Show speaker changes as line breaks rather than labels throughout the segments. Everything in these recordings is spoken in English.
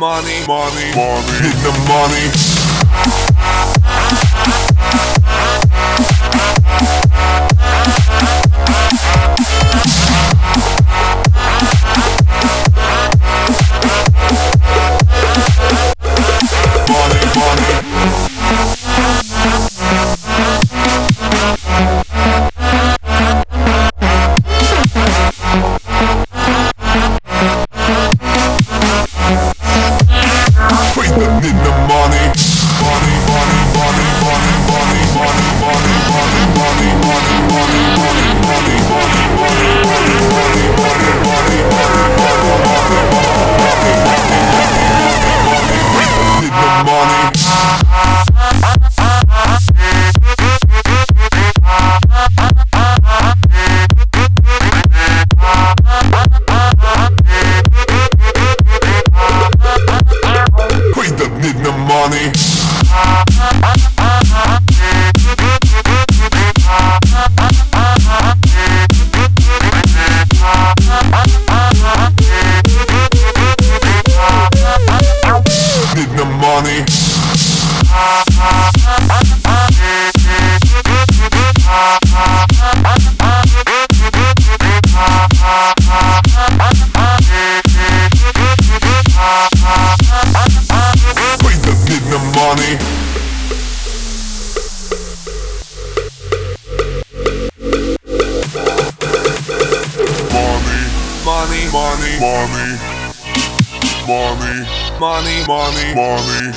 money, money, money, need the money. money, money, money, money, money, money,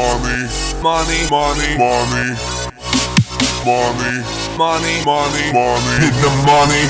money, money, money, money, money, money, money, money, the money.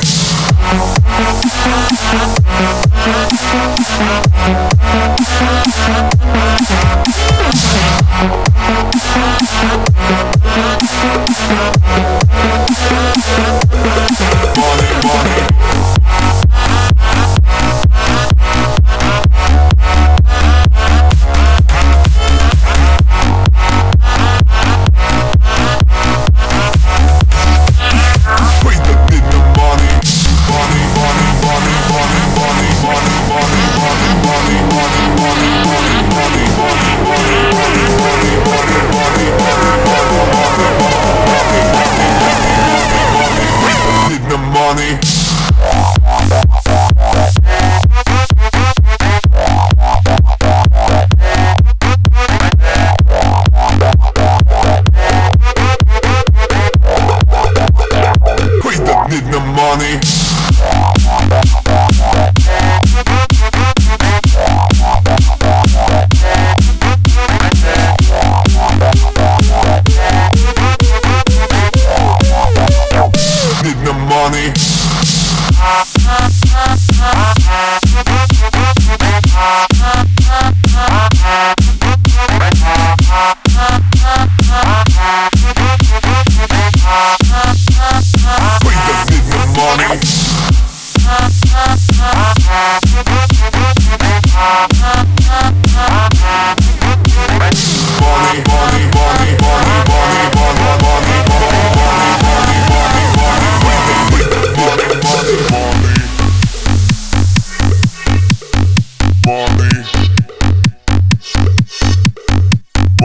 money. money.